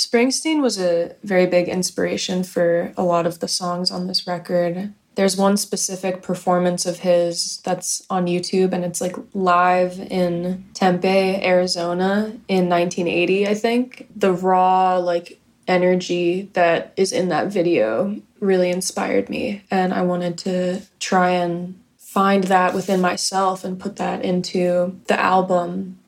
Springsteen was a very big inspiration for a lot of the songs on this record. There's one specific performance of his that's on YouTube, and it's like live in Tempe, Arizona in 1980, I think. The raw, like, energy that is in that video really inspired me, and I wanted to try and find that within myself and put that into the album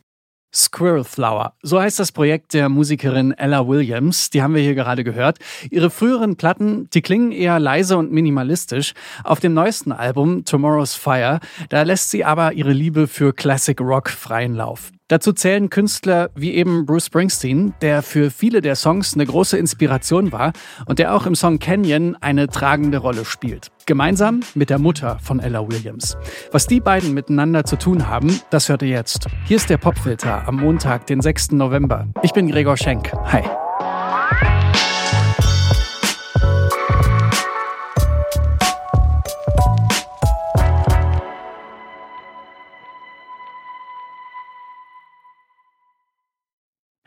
Squirrel Flower. So heißt das Projekt der Musikerin Ella Williams. Die haben wir hier gerade gehört. Ihre früheren Platten, die klingen eher leise und minimalistisch. Auf dem neuesten Album Tomorrow's Fire, da lässt sie aber ihre Liebe für Classic Rock freien Lauf. Dazu zählen Künstler wie eben Bruce Springsteen, der für viele der Songs eine große Inspiration war und der auch im Song Canyon eine tragende Rolle spielt. Gemeinsam mit der Mutter von Ella Williams. Was die beiden miteinander zu tun haben, das hört ihr jetzt. Hier ist der Popfilter am Montag, den 6. November. Ich bin Gregor Schenk. Hi.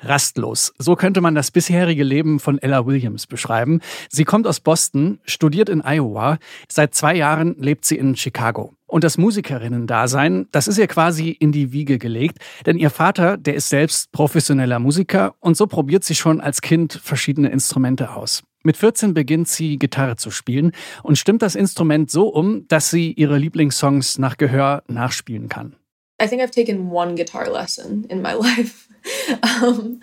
Rastlos. So könnte man das bisherige Leben von Ella Williams beschreiben. Sie kommt aus Boston, studiert in Iowa. Seit zwei Jahren lebt sie in Chicago. Und das Musikerinnen-Dasein, das ist ihr quasi in die Wiege gelegt, denn ihr Vater, der ist selbst professioneller Musiker und so probiert sie schon als Kind verschiedene Instrumente aus. Mit 14 beginnt sie Gitarre zu spielen und stimmt das Instrument so um, dass sie ihre Lieblingssongs nach Gehör nachspielen kann. I think I've taken one guitar lesson in my life. um,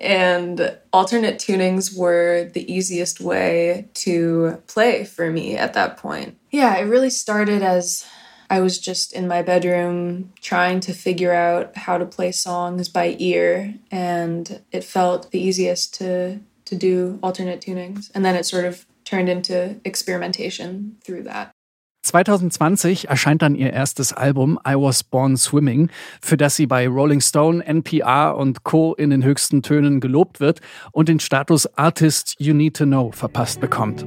and alternate tunings were the easiest way to play for me at that point. Yeah, it really started as I was just in my bedroom trying to figure out how to play songs by ear, and it felt the easiest to to do alternate tunings. And then it sort of turned into experimentation through that. 2020 erscheint dann ihr erstes Album I Was Born Swimming, für das sie bei Rolling Stone, NPR und Co. in den höchsten Tönen gelobt wird und den Status Artist You Need to Know verpasst bekommt.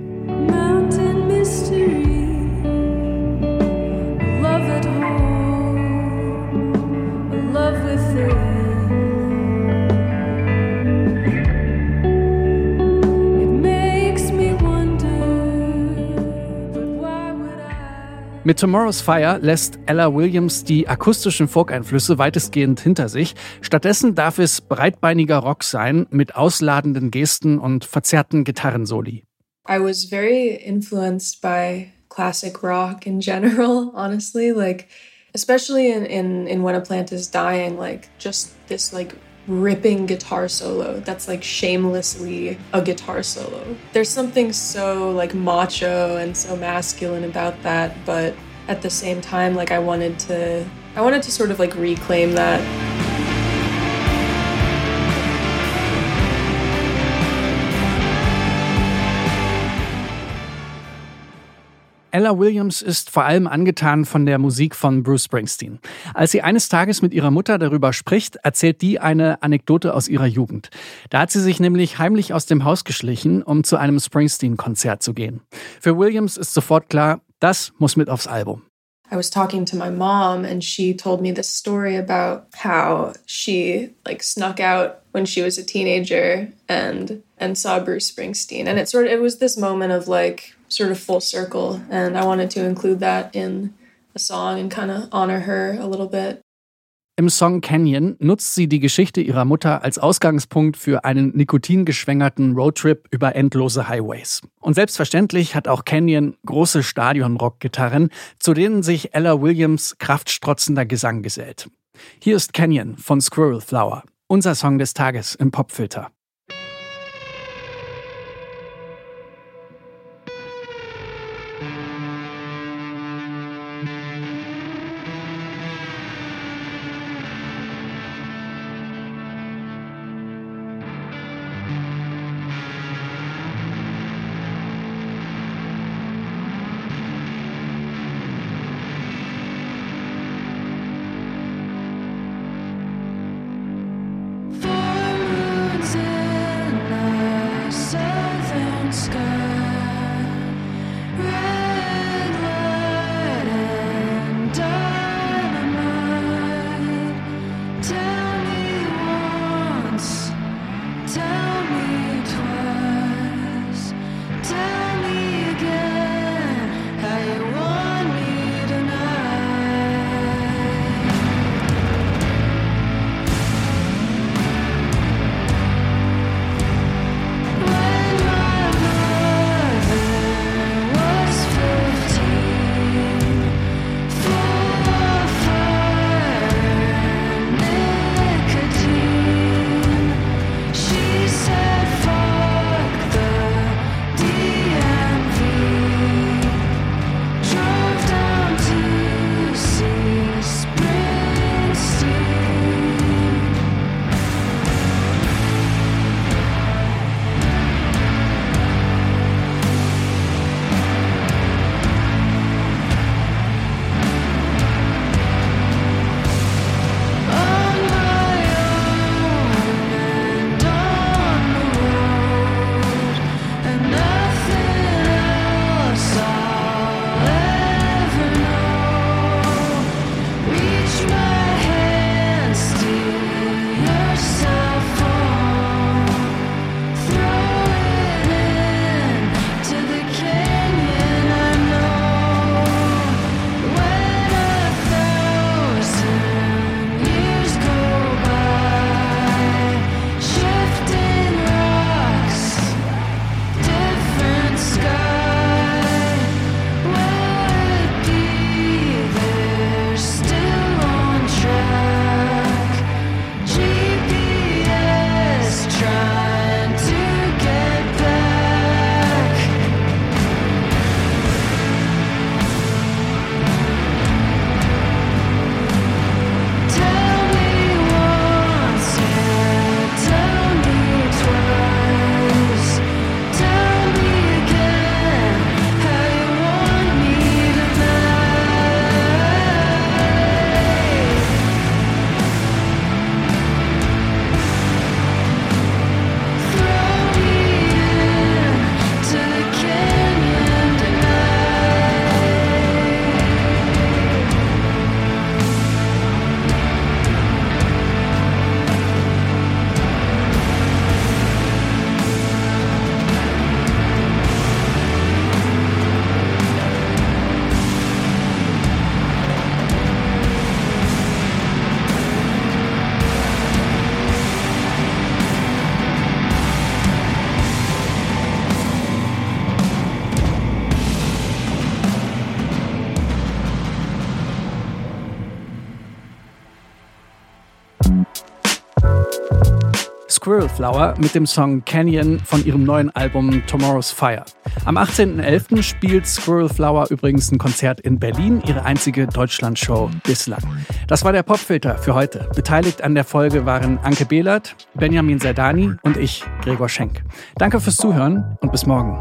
Mit Tomorrow's Fire lässt Ella Williams die akustischen Folk-Einflüsse weitestgehend hinter sich. Stattdessen darf es breitbeiniger Rock sein mit ausladenden Gesten und verzerrten Gitarrensoli. I was very influenced by classic rock in general, honestly, like especially in in in When a Plant is Dying, like just this like ripping guitar solo that's like shamelessly a guitar solo. There's something so like macho and so masculine about that, but at the same time like I wanted to I wanted to sort of like reclaim that Ella Williams ist vor allem angetan von der Musik von Bruce Springsteen. Als sie eines Tages mit ihrer Mutter darüber spricht, erzählt die eine Anekdote aus ihrer Jugend. Da hat sie sich nämlich heimlich aus dem Haus geschlichen, um zu einem Springsteen-Konzert zu gehen. Für Williams ist sofort klar, das muss mit aufs Album. I was talking to my mom and she told me this story about how she like snuck out when she was a teenager and and saw Bruce Springsteen and it sort of it was this moment of like sort of full circle and I wanted to include that in a song and kind of honor her a little bit. Im Song Canyon nutzt sie die Geschichte ihrer Mutter als Ausgangspunkt für einen nikotingeschwängerten Roadtrip über endlose Highways. Und selbstverständlich hat auch Canyon große Stadionrock-Gitarren, zu denen sich Ella Williams kraftstrotzender Gesang gesellt. Hier ist Canyon von Squirrel Flower, unser Song des Tages im Popfilter. Squirrel Flower mit dem Song Canyon von ihrem neuen Album Tomorrow's Fire. Am 18.11. spielt Squirrel Flower übrigens ein Konzert in Berlin, ihre einzige Deutschlandshow bislang. Das war der Popfilter für heute. Beteiligt an der Folge waren Anke Behlert, Benjamin Serdani und ich, Gregor Schenk. Danke fürs Zuhören und bis morgen.